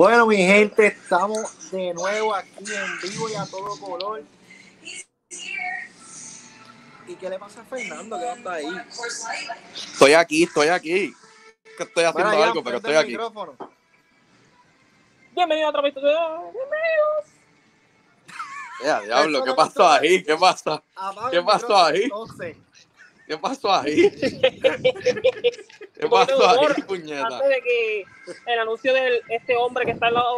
Bueno, mi gente, estamos de nuevo aquí en vivo y a todo color. ¿Y qué le pasa a Fernando que no está ahí? Estoy aquí, estoy aquí. Que estoy haciendo Bueno, algo, pero estoy aquí. micrófono. Bienvenido a otra vez. Bienvenidos. Ya, diablo, ¿qué pasó ahí? ¿Qué pasa? ¿Qué pasó ahí? Entonces, ¿Qué pasó ahí? ¿Qué Un poquito pasó de humor ahí, puñeta? Antes de que el anuncio de este hombre que está al lado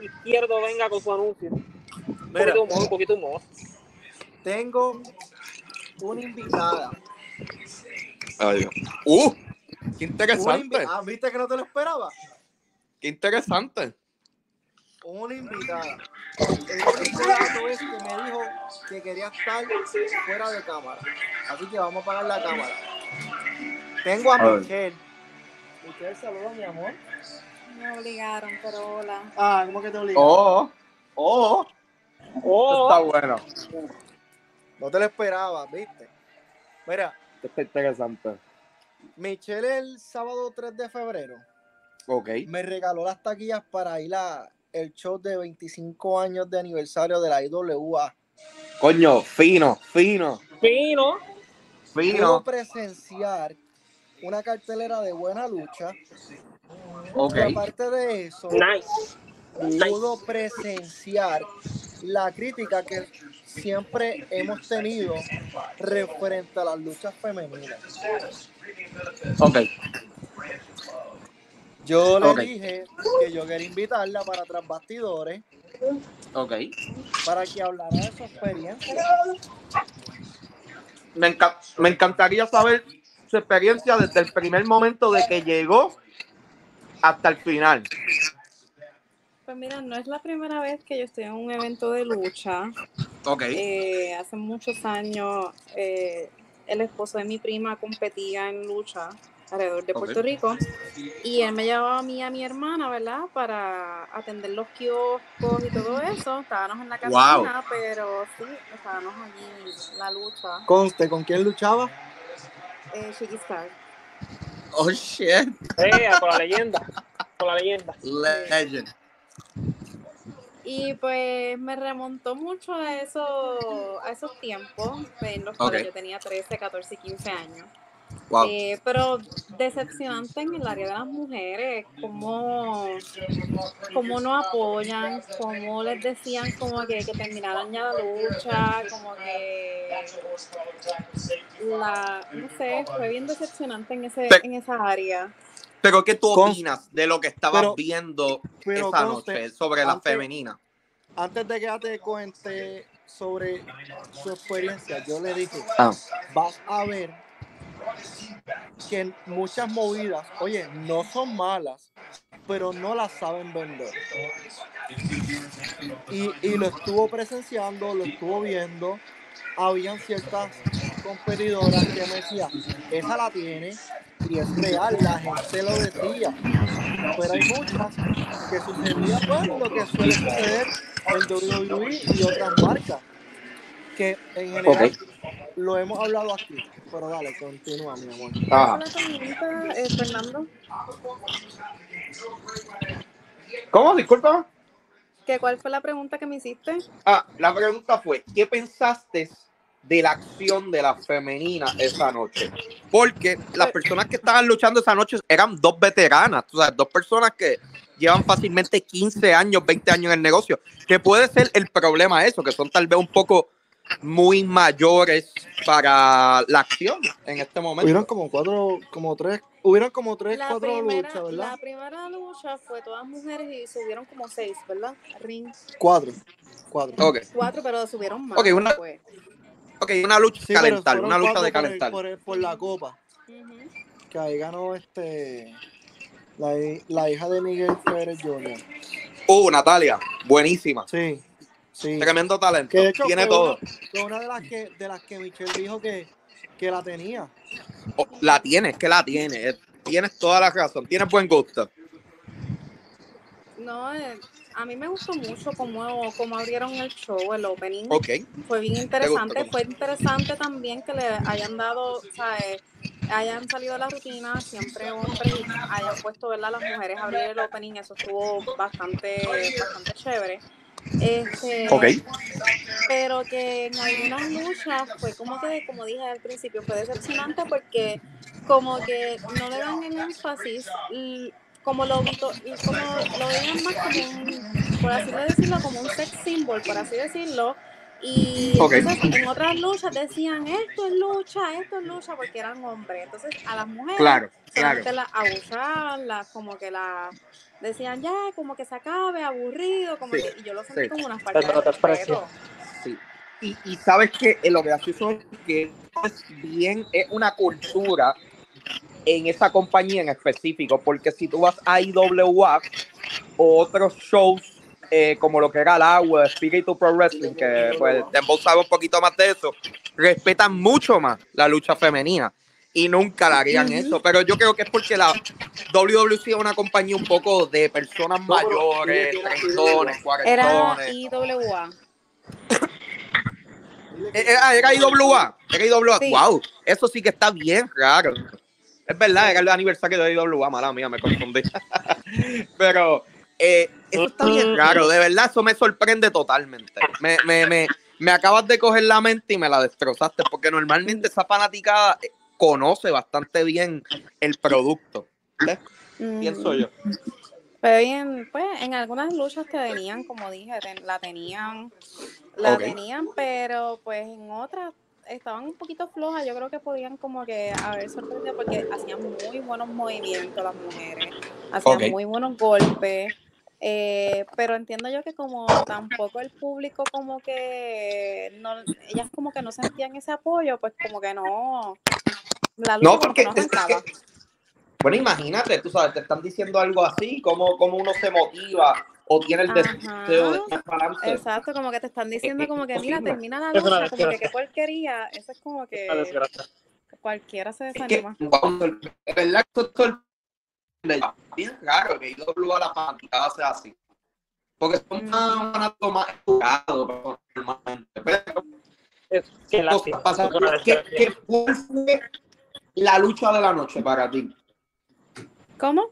izquierdo venga con su anuncio. Un mira, poquito humor, un poquito humor. tengo una invitada. Ay, Dios. ¡Uh! ¡Qué interesante! invi- ah, ¿Viste que no te lo esperaba? ¡Qué interesante! Una invitada. El dato es que me dijo que quería estar fuera de cámara. Así que vamos a apagar la cámara. Tengo a. Michelle. Michelle, saludos, mi amor. Me obligaron, pero hola. Ah, ¿cómo que te obligas? ¡Oh! ¡Oh! Oh, Está bueno. No te lo esperaba, ¿viste? Mira, Está interesante. Michelle el sábado 3 de febrero Ok. me regaló las taquillas para ir a el show de 25 años de aniversario de la IWA. Coño, fino, fino, fino. Pudo fino. presenciar una cartelera de buena lucha. Ok. Y aparte de eso, Nice. pudo presenciar la crítica que siempre hemos tenido referente a las luchas femeninas. Ok. Yo le dije que yo quería invitarla para tras bastidores Ok. para que hablara de su experiencia. Me, enca- me encantaría saber su experiencia desde el primer momento de que llegó hasta el final. Pues mira, no es la primera vez que yo estoy en un evento de lucha. Ok. Eh, hace muchos años eh, el esposo de mi prima competía en lucha alrededor de. Puerto Rico y él me llevaba a mí y a mi hermana, ¿verdad? Para atender los kioscos y todo eso. Estábamos en la Wow. cantina, pero sí, estábamos allí en la lucha. Conste, ¿con quién luchaba? Eh, Chiqui Star. Oh shit. Eh, con la leyenda. Con la leyenda. Legend. Y pues me remontó mucho a, eso, a esos tiempos en los cuales Ok. yo tenía 13, 14 y 15 años. Wow. Eh, pero decepcionante en el área de las mujeres, cómo, cómo no apoyan, cómo les decían como que, que terminaran ya la lucha, como que la, no sé, fue bien decepcionante en, ese, en esa área. Pero ¿qué tú opinas de lo que estabas pero- viendo Pero esa noche sobre la antes- femenina? Antes de que ya te cuente sobre su experiencia, yo le dije, Ah. vas a ver que muchas movidas, oye, no son malas, pero no las saben vender. Y, y lo estuvo presenciando, lo estuvo viendo. Habían ciertas competidoras que me decían, esa la tiene y es real, la gente lo decía. Pero hay muchas que sucedía pues lo que suele suceder en WWE y otras marcas. Que en general lo hemos hablado aquí. Pero dale, continúa, mi amor. Ah. ¿Cuál fue la pregunta, eh, Fernando? ¿Cómo? Disculpa. ¿Que ¿Cuál fue la pregunta que me hiciste? Ah, la pregunta fue, ¿qué pensaste de la acción de la femenina esa noche. Porque las personas que estaban luchando esa noche eran dos veteranas, o sea, dos personas que llevan fácilmente 15 años, 20 años en el negocio, que puede ser el problema eso, que son tal vez un poco muy mayores para la acción en este momento. Hubieron como cuatro, como tres, hubieron como tres, La cuatro primera, luchas, ¿verdad? la primera lucha fue todas mujeres y subieron como seis, ¿verdad? Ring Cuatro. Cuatro. Cuatro, pero subieron más. Ok, una- pues. ok, una lucha Sí, calentar, una lucha de por el- calentar. Por, el- por la copa. Que ahí ganó este. La, la hija de Miguel Pérez Jr. Uh, Natalia, buenísima. Sí. Sí. Tremendo talento. Que de hecho Tiene fue todo. Una, fue una de las que de las que Michelle dijo que, que la tenía. Oh, la tienes, que la tienes. Eh, Tienes toda la razón. Tienes buen gusto. No, eh, a mí me gustó mucho cómo, cómo abrieron el show, el opening. Ok. Fue bien interesante. Fue interesante también que le hayan dado, ¿sabes? Hayan salido de la rutina, siempre hombres, y hayan puesto ¿verdad? las mujeres a abrir el opening. Eso estuvo bastante, bastante chévere. Este, Ok. pero que en algunas luchas fue como que, como dije al principio, fue decepcionante porque como que no le dan el énfasis, como lo, to- como lo veían más como un, por así decirlo, como un sex symbol, por así decirlo. Y entonces en otras luchas decían, esto es lucha, esto es lucha, porque eran hombres. Entonces a las mujeres Claro, claro. las abusaban, las como que las decían ya, como que se acabe, aburrido, como Sí, que, y yo lo sentí sí. como una falta de. Sí. Y, y sabes que lo gracioso es que es bien, es una cultura en esa compañía en específico, porque si tú vas a IWA o otros shows eh, como lo que era el agua, Espíritu Pro Wrestling, que pues Dembow sabe un poquito más de eso, respetan mucho más la lucha femenina y nunca la harían eso, pero yo creo que es porque la WWC es una compañía un poco de personas mayores, treintones, Era cuarentones. IWA. Eh, Era, era IWA, era IWA. Sí. Wow, eso sí que está bien raro. Es verdad, era el aniversario de IWA, mala mía, me confundí. Pero eh, eso está bien raro, de verdad, eso me sorprende totalmente. Me, me, me, me acabas de coger la mente y me la destrozaste, porque normalmente esa fanaticada eh, conoce bastante bien el producto. ¿ves? Pienso yo. Pero bien, pues en algunas luchas que venían, como dije, ten- la tenían, la tenían, pero pues en otras estaban un poquito flojas. Yo creo que podían como que haber sorprendido porque hacían muy buenos movimientos las mujeres, hacían muy buenos golpes. Eh, pero entiendo yo que como tampoco el público como que no, ellas como que no sentían ese apoyo, pues como que no, la lucha No, como que porque no es- que- bueno, imagínate, tú sabes, te están diciendo algo así, cómo, cómo uno se motiva o tiene el deseo de adelante. Exacto, como que te están diciendo como que mira, termina la lucha, como que qué porquería, eso es como que cualquiera se Es que, desanima. wow, es verdad que esto es bien raro que IW a la fanaticada sea así. Porque son Mm. más más educados normalmente. Pero, Es, pasa, ¿qué, qué- ¿Cuál fue la lucha de la noche para ti? ¿Cómo?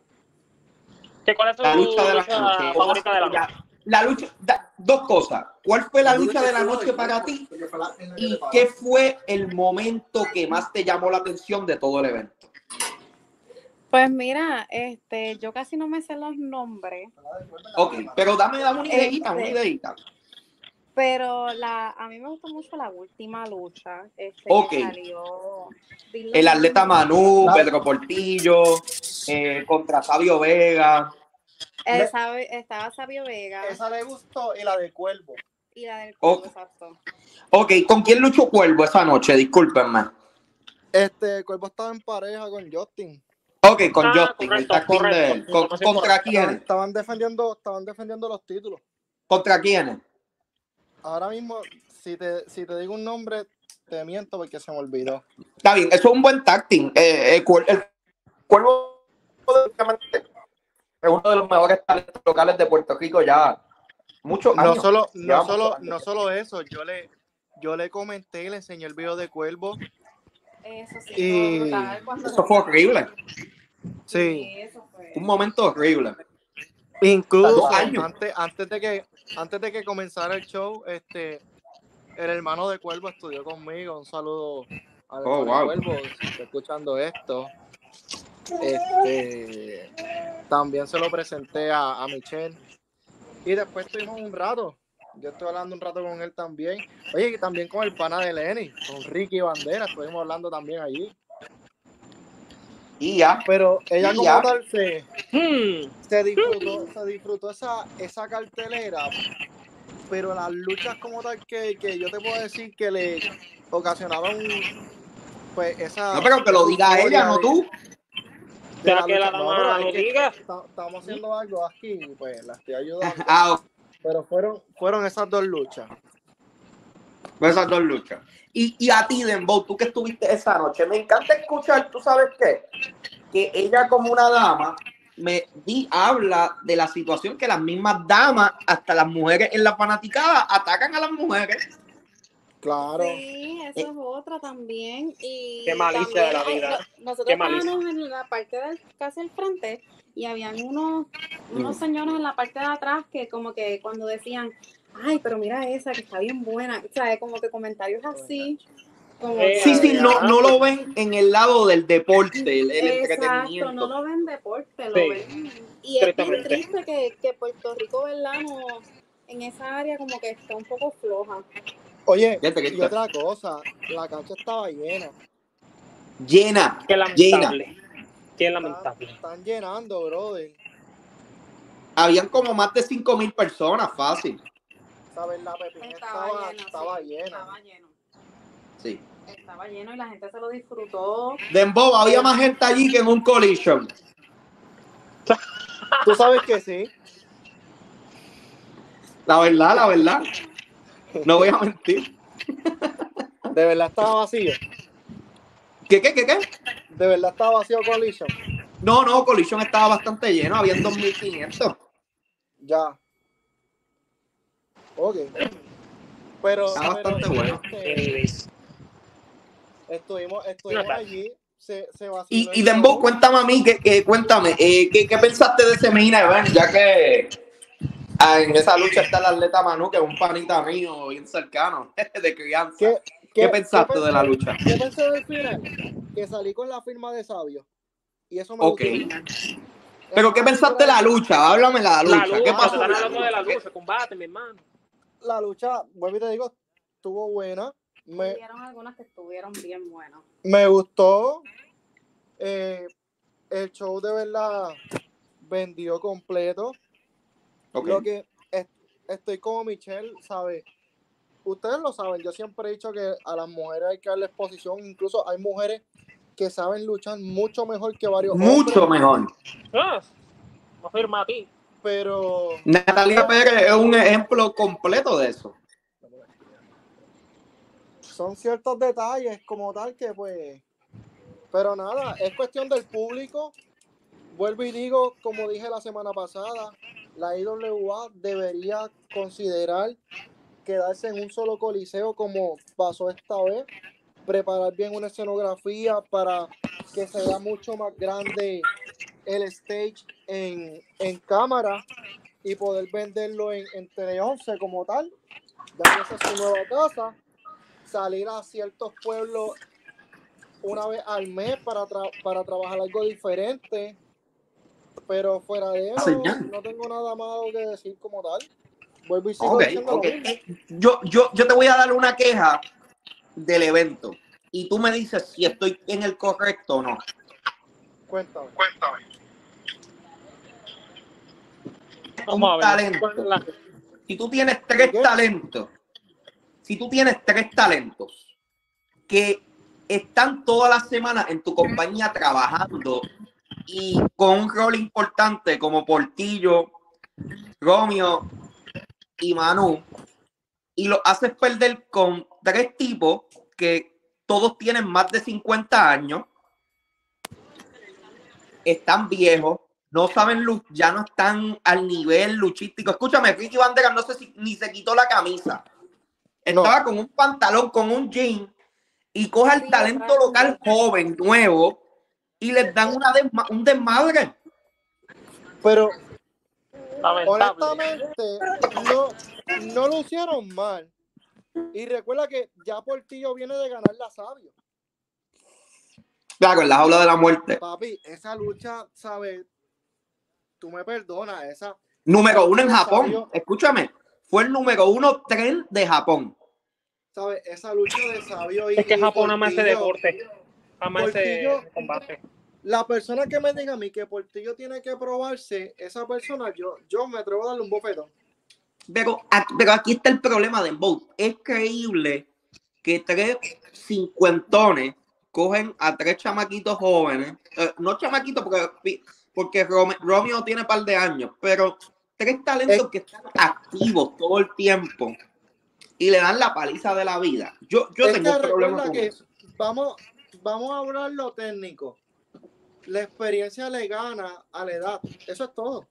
¿Qué- ¿Cuál es tu La lucha de la lucha noche. favorita de la noche? Ya, la lucha, da- dos cosas. ¿Cuál fue la lucha de la noche para ti? ¿Y qué fue el momento que más te llamó la atención de todo el evento? Pues mira, este, yo casi no me sé los nombres, Ok, pero dame, dame una ideita, una Este, ideita. pero la, a mí me gustó mucho la última lucha, este, que Ok. salió. El atleta Manu, Pedro Portillo, eh, contra Sabio Vega. Eh, estaba Sabio Vega Esa le gustó y la de Cuervo. y la del. Cuervo, exacto. Ok, ¿con quién luchó Cuervo esa noche? Discúlpenme. Este, Cuervo estaba en pareja con Justin. Ok, con Ah, Justin, el correcto, tag team de él. Con- ¿Contra quiénes? estaban defendiendo, estaban defendiendo los títulos. ¿Contra quiénes? Ahora mismo, si te, si te digo un nombre, te miento porque se me olvidó. Está bien, eso es un buen tag team. Eh, el, Cuer- el Cuervo es uno de los mejores talentos locales de Puerto Rico ya muchos No años. solo, no solo, no solo eso, yo le, yo le comenté y le enseñé el video de Cuervo. Eso sí, Y- Eso fue horrible. Sí. Un momento horrible. Incluso antes, antes de que antes de que comenzara el show, este el hermano de Cuervo estudió conmigo. Un saludo al Oh, wow. Cuervo, si está escuchando esto. Este, también se lo presenté a, a Michelle. Y después estuvimos un rato. Yo estoy hablando un rato con él también. Oye, y también con el pana de Lenny, con Ricky Bandera, estuvimos hablando también allí. Y ya. Pero ella Y como ya. tal se, Hmm. se disfrutó, se disfrutó esa, esa cartelera, pero las luchas como tal que, que yo te puedo decir que le ocasionaron pues esa No, pero que lo diga ella, no tú. de que la. No, diga. esta- Estamos haciendo algo aquí pues la estoy ayudando. Ah, ok. Pero fueron, fueron esas dos luchas. Pues esas dos luchas. Y, y a ti, Dembow, tú que estuviste esa noche, me encanta escuchar, ¿tú sabes qué? Que ella como una dama me di, habla de la situación que las mismas damas, hasta las mujeres en la fanaticada, atacan a las mujeres. Claro. Sí, eso es otra también. Y Qué malicia de la vida. ay, no- nosotros estábamos en la parte del casi al frente y habían unos, unos Mm. señores en la parte de atrás que como que cuando decían, ay, pero mira esa que está bien buena, o sea, como que comentarios así. Como Eh, Sí, sí, no, no lo ven en el lado del deporte, el, el Exacto, entretenimiento. no lo ven deporte, lo Sí. ven. Y es bien triste que, que Puerto Rico, ¿verdad? No, en esa área como que está un poco floja. Oye, y otra cosa, la cancha estaba llena. llena. Qué lamentable. Qué Están, lamentable. están llenando, brother. Habían como más de 5 mil personas, fácil. La pepina Estaba, estaba, lleno, estaba sí, llena. Estaba lleno. Sí. Estaba lleno y la gente se lo disfrutó. Dembow, había más gente allí que en un collision. Tú sabes que sí. La verdad, la verdad. No voy a mentir. De verdad estaba vacío. ¿Qué, qué, qué, qué? De verdad estaba vacío Collision. No, no, Collision estaba bastante lleno, habían 2.500. Ya. Ok. Pero, Está pero, bastante bueno. este, estuvimos, estuvimos allí. Se, se Y, y Dembow, show. cuéntame a mí, que, que- cuéntame, eh, ¿qué, qué pensaste de ese main event? Ya que ah, en esa lucha está el atleta Manu, que es un panita mío, bien cercano, de crianza. ¿Qué, ¿Qué, pensaste qué de la lucha? ¿Qué pensé del final? Que salí con la firma de Sabio. Y eso me Ok. gustó. Pero ¿qué pensaste de la lucha? Háblame de la lucha. La ¿Qué lucha, pasó? te están hablando de la lucha, combate, mi hermano. La lucha, vuelvo y te digo, estuvo buena. Me, Hubieron algunas que estuvieron bien buenas. me gustó. Eh, el show de verdad vendió completo. Ok. Lo que es- estoy como Michelle, ¿sabe? Ustedes lo saben, yo siempre he dicho que a las mujeres hay que darle exposición. Incluso hay mujeres que saben luchar mucho mejor que varios Mucho hombres, mejor. Ah, afirma a ti. Pero Natalia Pérez es un ejemplo completo de eso. son ciertos detalles como tal que pues pero nada es cuestión del público vuelvo y digo como dije la semana pasada la IWA debería considerar quedarse en un solo coliseo como pasó esta vez preparar bien una escenografía para que se vea mucho más grande el stage en, en cámara y poder venderlo en, en Tele 11 como tal esa es su nueva casa salir a ciertos pueblos una vez al mes para, tra- para trabajar algo diferente. Pero fuera de eso, Señal. no tengo nada malo que decir como tal. Vuelvo y sigo Ok, diciendo lo ok. mismo. Eh, Yo, yo, yo te voy a dar una queja del evento y tú me dices si estoy en el correcto o no. Cuéntame. Vamos a ver. talento. ¿cuál es la- Si tú tienes tres ¿Qué? talentos, si tú tienes tres talentos que están todas las semanas en tu compañía trabajando y con un rol importante como Portillo, Romeo y Manu, y lo haces perder con tres tipos que todos tienen más de 50 años, están viejos, no saben luz, ya no están al nivel luchístico. Escúchame, Ricky Bandera no sé si ni se quitó la camisa. Estaba con un pantalón, con un jean, y coge al Sí, talento local joven, nuevo, y les dan una desma- un desmadre. Pero Lamentable. honestamente, no, no lo hicieron mal. Y recuerda que ya Portillo viene de ganar la sabio. Claro, en la jaula de la muerte. Papi, esa lucha, ¿sabes? Tú me perdonas, esa. Número uno en Japón. Escúchame. Fue el número uno tren de Japón. ¿Sabes? Esa lucha de sabio y. Es que Japón ama ese deporte. Ama ese combate. La persona que me diga a mí que Portillo tiene que probarse, esa persona, yo, yo me atrevo a darle un bofetón. Pero, aquí- pero aquí está el problema de Bolt. Es creíble que tres cincuentones cogen a tres chamaquitos jóvenes. eh, no chamaquitos porque, porque Rome- Romeo tiene par de años, pero tres talentos Es- que están activos todo el tiempo y le dan la paliza de la vida. Yo, yo Es tengo que un problema recuerda con que eso. vamos, vamos a hablar lo técnico. La experiencia le gana a la edad. Eso es todo.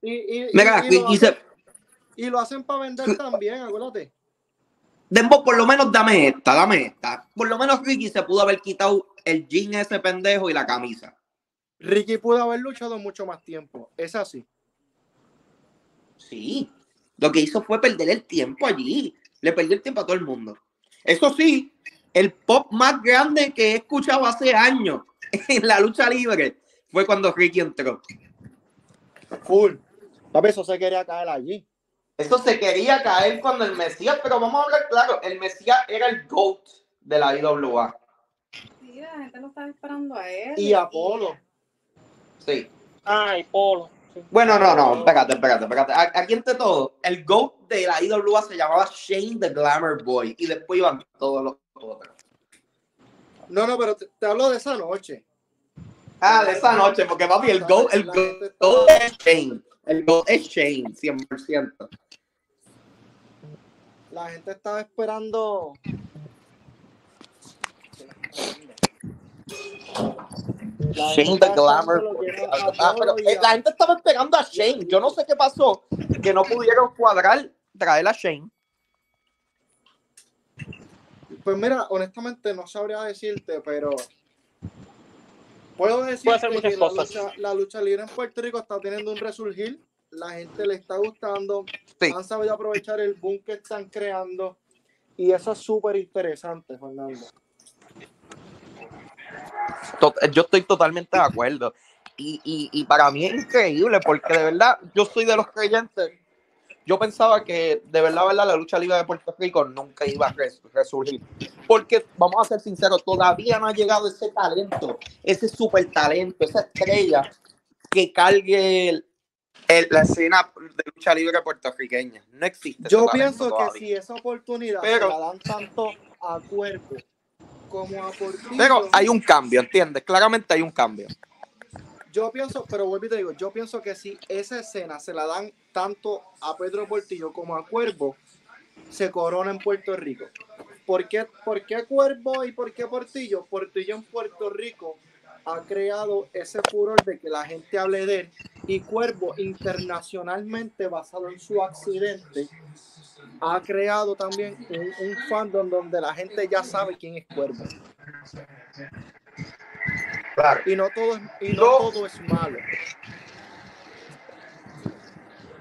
Y, y- y- Mira, y y- lo se- hacen, y lo hacen para vender también, acuérdate. Dembo, por lo menos dame esta, dame esta. Por lo menos Ricky se pudo haber quitado el jean ese pendejo y la camisa. Ricky pudo haber luchado mucho más tiempo. Es así. Sí, lo que hizo fue perder el tiempo allí. Le perdió el tiempo a todo el mundo. Eso sí, el pop más grande que he escuchado hace años en la lucha libre fue cuando Ricky entró. Full. Papi, eso se quería caer allí. Eso se quería caer cuando el Mesías, pero vamos a hablar claro, el Mesías era el GOAT de la IWA. Sí, la gente lo estaba esperando a él. Y Apolo. Sí. Ay, Polo. Sí. Bueno, no, no, espérate, espérate, espérate. Aquí entre todo, el GOAT de la IWA se llamaba Shane the Glamour Boy y después iban todos los otros. No, no, pero te, te hablo de esa noche. Ah, de esa noche, porque papi, el GOAT, el GOAT es Shane. El GOAT es Shane, 100%. La gente estaba esperando. La Shane the Glamour Ah, pero eh, la gente estaba esperando a Shane. Yo no sé qué pasó, que no pudieron cuadrar, traer a Shane. Pues mira, honestamente no sabría decirte, pero puedo decir que la lucha, la lucha libre en Puerto Rico está teniendo un resurgir. La gente le está gustando. Sí. Han sabido aprovechar el boom que están creando. Y eso es súper interesante, Fernando. Yo estoy totalmente de acuerdo. Y, y, y para mí es increíble porque de verdad yo soy de los creyentes. Yo pensaba que de verdad, verdad, la lucha libre de Puerto Rico nunca iba a res- resurgir. Porque, vamos a ser sinceros, todavía no ha llegado ese talento, ese super talento, esa estrella que cargue el- la escena de lucha libre puertorriqueña. No existe. Yo pienso que todavía. si esa oportunidad Pero- se la dan tanto a cuerpo como a Portillo, Pero hay un cambio, ¿entiendes? Claramente hay un cambio. yo pienso, pero vuelvo y te digo, yo pienso que si esa escena se la dan tanto a Pedro Portillo como a Cuervo, se corona en Puerto Rico. ¿Por qué, por qué Cuervo y por qué Portillo? Portillo en Puerto Rico ha creado ese furor de que la gente hable de él y Cuervo internacionalmente basado en su accidente ha creado también un, un fandom donde la gente ya sabe quién es Cuervo Claro. y no todo es, y no Yo- todo es malo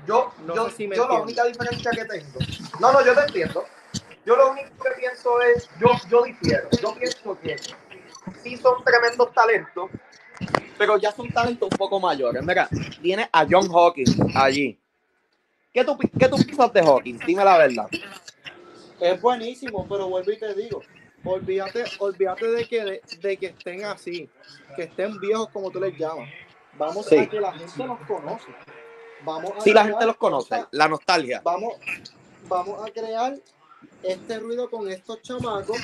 Yo, No yo, sé si me yo la única diferencia que tengo. No, no, yo te entiendo. Yo lo único que pienso es, yo, yo difiero. Yo pienso que sí son tremendos talentos, pero ya son talentos un poco mayores. Mira, tiene a John Hawkins allí. ¿Qué tú, qué tú piensas de Hawkins? Dime la verdad. Es buenísimo, pero vuelvo y te digo, olvídate, olvídate de que, de, de que estén así, que estén viejos como tú les llamas. Vamos Sí. a que la gente los conoce. Vamos a Si la gente los conoce, esta- la nostalgia. vamos, vamos a crear este ruido con estos chamacos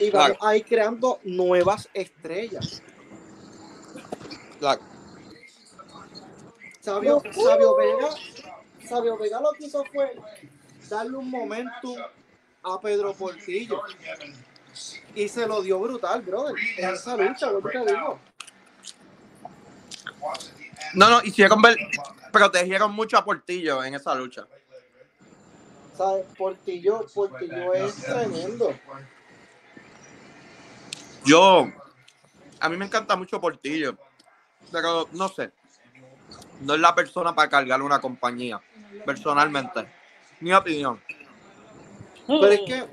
y vamos Claro. a ir creando nuevas estrellas. Claro. Sabio, Sabio Vega, Sabio Vega lo que hizo fue darle un momentum a Pedro Portillo. Y se lo dio brutal, brother. En esa lucha, lo que te digo. No, no, hicieron ver, protegieron mucho a Portillo en esa lucha. ¿Sabes? Portillo, Portillo es tremendo. Yo, a mí me encanta mucho Portillo, pero no sé. no es la persona para cargar una compañía, personalmente. Mi opinión. Pero es que,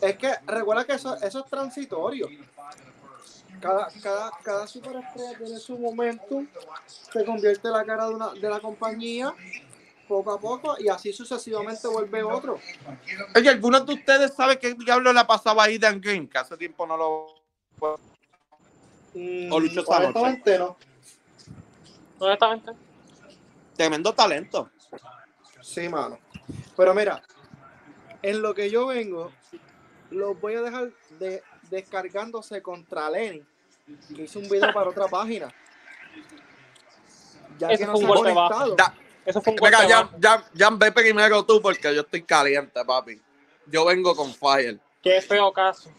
es que recuerda que eso, eso es transitorio. Cada, cada, cada superestrella tiene su momento, se convierte en la cara de, una, de la compañía poco a poco y así sucesivamente vuelve otro. Oye, ¿algunos de ustedes saben qué diablo le pasaba a Eden Green? Que hace tiempo no lo... Mm, O luchó esta noche. honestamente, no. Honestamente. Tremendo talento. Sí, mano. Pero mira, en lo que yo vengo, los voy a dejar de, descargándose contra Lenny, que hizo un video para otra página. Ya Ese que no se un ha conectado. Da- Eso fue un Venga, ya, ya, ya ve primero tú porque yo estoy caliente, papi. Yo vengo con fire. Qué feo caso.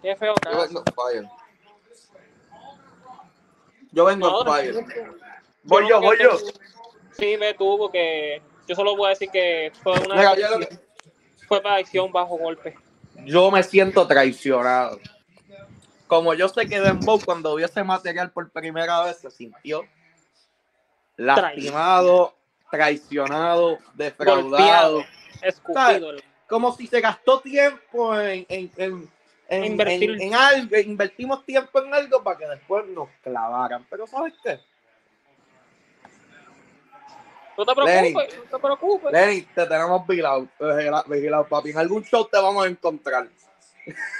Qué feo Yo caso. vengo con fire. Yo vengo No, fire. no, Voy yo, voy yo. que- Sí, ve tú, porque yo solo voy a decir que fue una Mira, fue para acción bajo golpe. yo me siento traicionado. Como yo sé que Dembow cuando vio ese material por primera vez se sintió lastimado, traicionado, defraudado. Golpeado. Escupido. como si se gastó tiempo en, en, en, en- Invertir. en- en algo, invertimos tiempo en algo para que después nos clavaran. Pero ¿sabes qué? No te Lenny. preocupes, no te preocupes. Lenny, te tenemos vigilado, vigilado, vigilado, papi. En algún show te vamos a encontrar.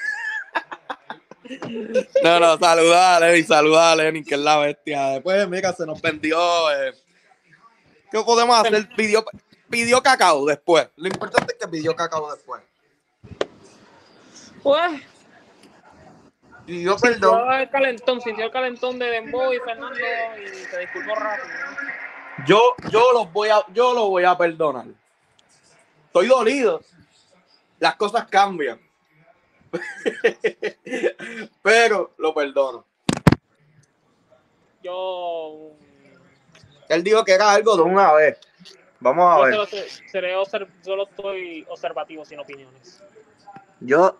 No, no, saluda a Lenny, saluda a Lenny, que es la bestia. Después, mira, se nos vendió. eh, ¿Qué podemos hacer? Pidió, pidió cacao después. Lo importante es que pidió cacao después. Pues, Pidió perdón. sintió el calentón, sintió el calentón de Dembow y Fernando y se disculpó rápido. ¿no? Yo, yo los voy a, yo lo voy a perdonar. Estoy dolido. Las cosas cambian. Pero lo perdono. Yo, Él dijo que era algo de una vez. Vamos a yo ver. solo, seré obser- solo estoy observativo sin opiniones. Yo.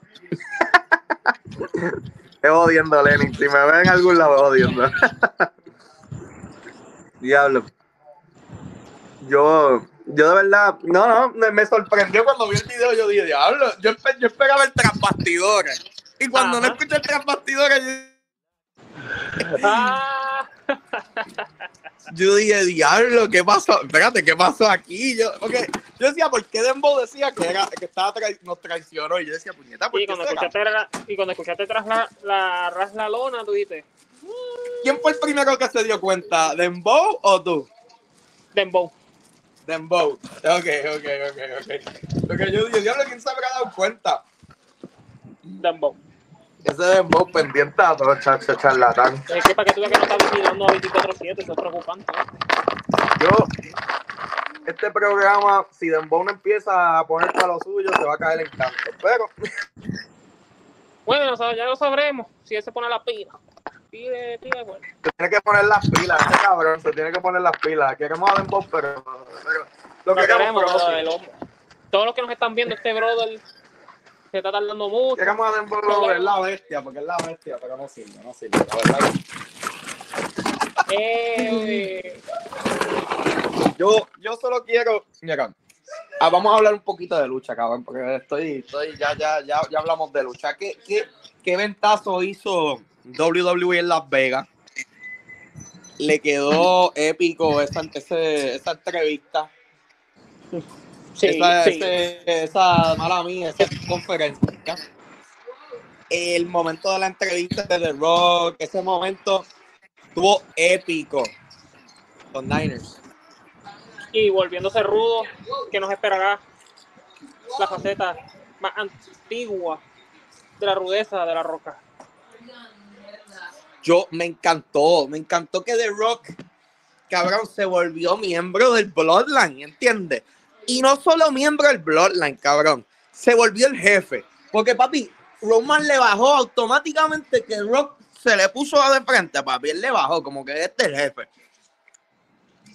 Es odiando, Lenin. Si me ven en algún lado, odiando. Diablo. Yo, yo de verdad, no, no, me, sorprendió cuando vi el video. Yo dije, diablo, yo, yo esperaba el tras bastidores. Y cuando no escuché el tras bastidores, yo, Ah, yo dije, diablo, ¿qué pasó? Espérate, ¿qué pasó aquí? Yo, porque yo decía, ¿por qué Dembo decía que, era, que estaba trai- nos traicionó? Y yo decía, puñeta, ¿por y, qué cuando será? escuchaste la, y cuando escuchaste tras la, la, ras la lona, tú dijiste, ¿Quién fue el primero que se dio cuenta? ¿Dembow o tú? Dembow. Dembow. Ok, ok, ok, ok. Lo que yo digo, diablo, ¿quién se habrá dado cuenta? Dembow. Ese Dembow pendiente a todo, chacho, charlatán. Es que para que tú veas que no estás vigilando a 24-7, eso es preocupante. Yo, este programa, si Dembow no empieza a poner para lo suyo, se va a caer en canto. Pero, Bueno, o sea, ya lo sabremos, si él se pone la pila. Pide, pide, bueno. se tiene que poner las pilas, este cabrón, se tiene que poner las pilas. Queremos a Dembow, pero, pero lo Lo que queremos, queremos, pero el hombre. Todos los que nos están viendo, este brother se está tardando mucho. Queremos a Dembow, es la bestia, porque es la bestia, pero no sirve, no sirve, la verdad. Eh, Yo, yo solo quiero. Mira, ah, vamos a hablar un poquito de lucha, cabrón, porque estoy, estoy ya, ya, ya, ya hablamos de lucha. ¿Qué, qué, qué ventazo hizo WWE en Las Vegas? Le quedó épico esa, ese- esa entrevista, sí, esa, sí. ese- esa, mala mía, esa conferencia. El momento de la entrevista de The Rock, ese momento estuvo épico. Los Niners. Y volviéndose rudo, que nos esperará la faceta más antigua de la rudeza de la roca. yo me encantó, me encantó que The Rock, cabrón, se volvió miembro del Bloodline, ¿entiendes? Y no solo miembro del Bloodline, cabrón, se volvió el jefe. Porque, papi, Roman le bajó automáticamente que Rock se le puso de frente, papi, él le bajó, como que este es el jefe.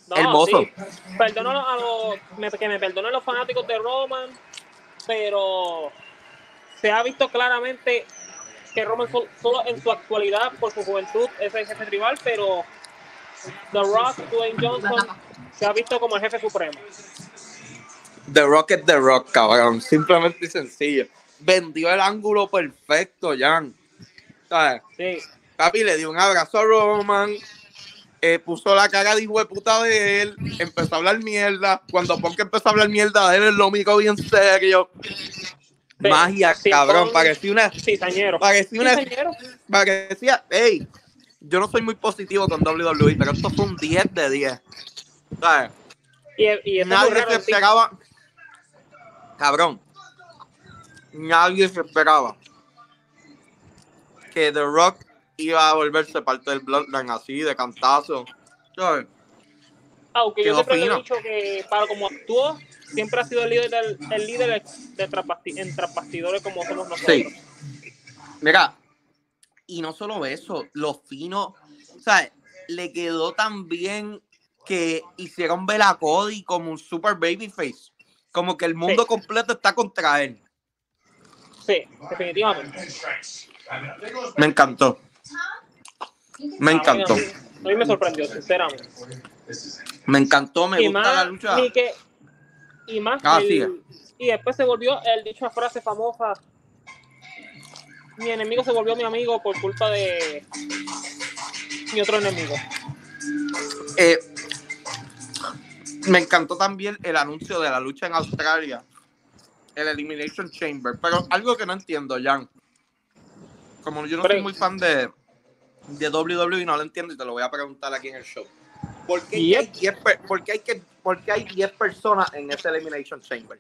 No, Hermoso. sí. Perdono a los, me- que me perdonen los fanáticos de Roman, pero se ha visto claramente que Roman sol- solo en su actualidad, por su juventud, es el jefe tribal, pero The Rock, Dwayne Johnson, se ha visto como el jefe supremo. The Rock es The Rock, cabrón. Simplemente y sencillo. Vendió el ángulo perfecto, Jan. ¿Sabes? Sí. Papi le dio un abrazo a Roman. eh, puso la cara de hijo de puta de él. Empezó a hablar mierda. Cuando Punk empezó a hablar mierda de él, él lo miró bien serio. Sí, Magia, sí, cabrón. Parecía una. Cizañero. Parecía una. Parecía. Ey, yo no soy muy positivo con WWE, pero esto fue un 10 de 10. ¿Sabes? Y, y es muy Nadie se sí. esperaba. Cabrón. Nadie se esperaba que The Rock iba a volverse parte del Bloodline así, de cantazo. ¿Sabes? Aunque yo siempre fino. he dicho que para como actuó, siempre ha sido el líder, del, el líder de bastidores como somos nosotros. Sí. Mira, y no solo eso, lo fino, o sea, le quedó tan bien que hicieron ver a Cody como un super babyface. Como que el mundo Sí. completo está contra él. Sí, definitivamente. Me encantó. Me encantó. A mí, a mí me sorprendió, sinceramente. Me encantó, me y gusta más, la lucha. que, y más, Ah, el- y después se volvió el dicha frase famosa. Mi enemigo se volvió mi amigo por culpa de mi otro enemigo. Eh, me encantó también el anuncio de la lucha en Australia. El Elimination Chamber. Pero algo que no entiendo, Jan. Como yo no soy muy fan de, de WWE, no lo entiendo y te lo voy a preguntar aquí en el show. ¿Por qué, hay, 10 per- por qué hay, que, por qué hay 10 personas en ese Elimination Chamber?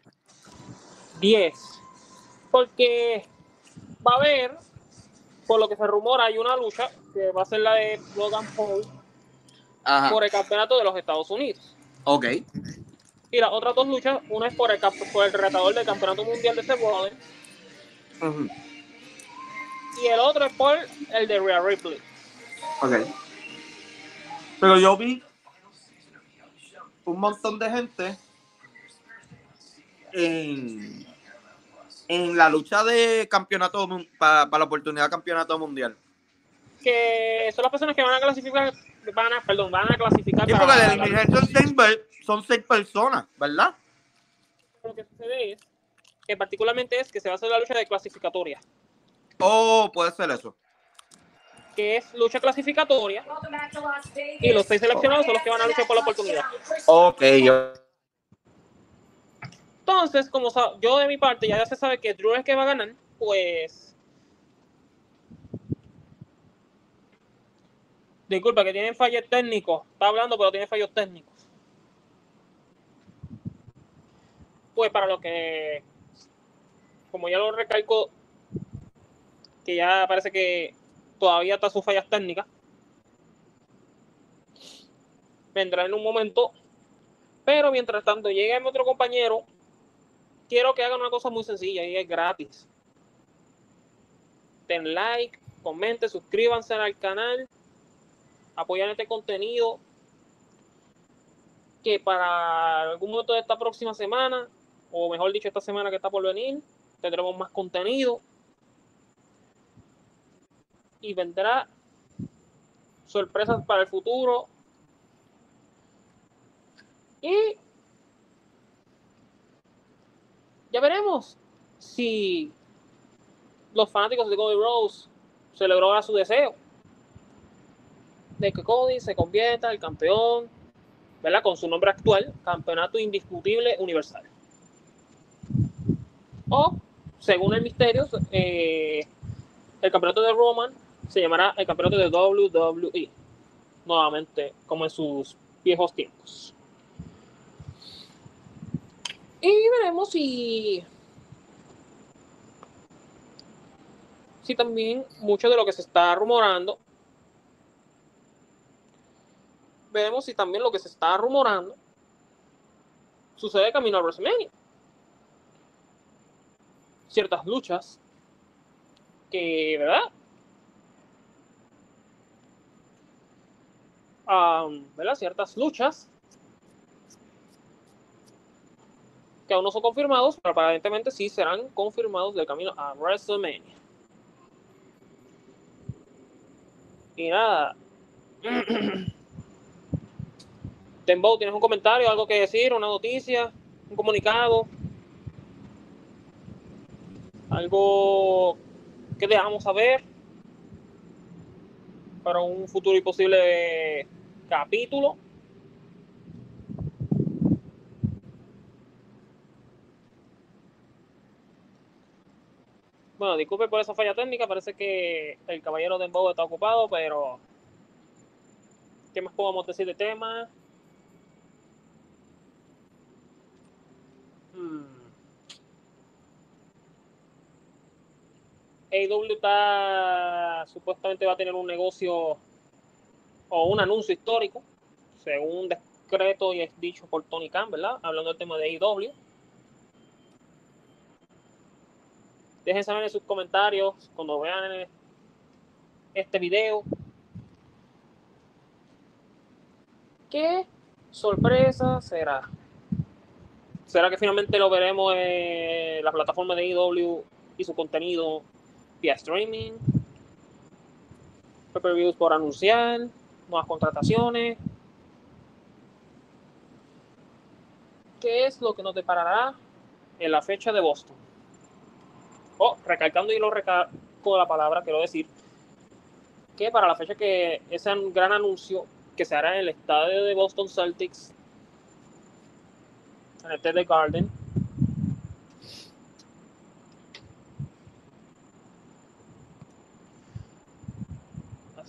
10. Porque va a haber, por lo que se rumora, hay una lucha que va a ser la de Logan Paul Ajá. por el campeonato de los Estados Unidos. Ok. Y las otras dos luchas, una es por el, por el retador del campeonato mundial de Seth Rollins Ujú. y el otro es por el de Rhea Ripley. Ok. Pero yo vi un montón de gente en, en la lucha de campeonato para la oportunidad de campeonato mundial. Que son las personas que van a clasificar, van a, perdón, van a clasificar Sí, para porque la- el Elimination Chamber son seis personas, ¿verdad? lo que sucede es que particularmente es que se va a hacer la lucha de clasificatoria, Oh, puede ser eso. que es lucha clasificatoria y los seis seleccionados son los que van a luchar por la oportunidad. Ok, yo- Entonces, como sa- yo de mi parte ya se sabe que Drew es el que va a ganar, pues disculpa que tienen fallos técnicos, está hablando pero tiene fallos técnicos. Pues para lo que, como ya lo recalco, que ya parece que todavía está sus fallas técnicas, vendrá en un momento, pero mientras tanto llega mi otro compañero, quiero que hagan una cosa muy sencilla y es gratis. Den like, comenten, suscríbanse al canal, apoyan este contenido que para algún momento de esta próxima semana, o mejor dicho, esta semana que está por venir, tendremos más contenido. Y vendrá sorpresas para el futuro. Y ya veremos si los fanáticos de Cody Rose se le logra su deseo de que Cody se convierta el campeón, ¿verdad? Con su nombre actual, Campeonato Indiscutible Universal. O, según el misterio, eh, el campeonato de Roman se llamará el campeonato de WWE. Nuevamente, como en sus viejos tiempos. Y veremos si. Si también mucho de lo que se está rumorando. Veremos si también lo que se está rumorando sucede camino a WrestleMania. Ciertas luchas que, ¿verdad? Am, ¿Verdad? Ciertas luchas que aún no son confirmados, pero aparentemente sí serán confirmados del camino a WrestleMania. Y nada. Dembow, ¿tienes un comentario, algo que decir, una noticia, un comunicado? Algo que dejamos saber para un futuro y posible capítulo. Bueno, disculpe por esa falla técnica, parece que el caballero de está ocupado, pero ¿qué más podemos decir de tema? Hmm. AEW está supuestamente va a tener un negocio o un anuncio histórico, según decreto y es dicho por Tony Khan, ¿verdad? Hablando del tema de AEW. Dejen saber en sus comentarios cuando vean este video. ¿Qué sorpresa será? ¿Será que finalmente lo veremos en la plataforma de AEW y su contenido vía streaming? Reviews por anunciar, nuevas contrataciones. ¿Qué es lo que nos deparará en la fecha de Boston? Oh, recalcando y lo recalco la palabra, quiero decir que para la fecha que ese gran anuncio que se hará en el estadio de Boston Celtics, el TD Garden,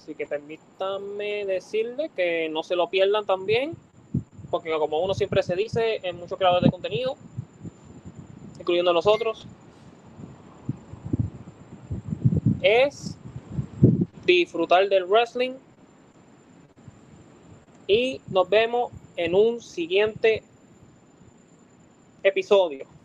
Así que permítanme decirle que no se lo pierdan también, porque como uno siempre se dice en muchos creadores de contenido, incluyendo nosotros, es disfrutar del wrestling. Y nos vemos en un siguiente episodio.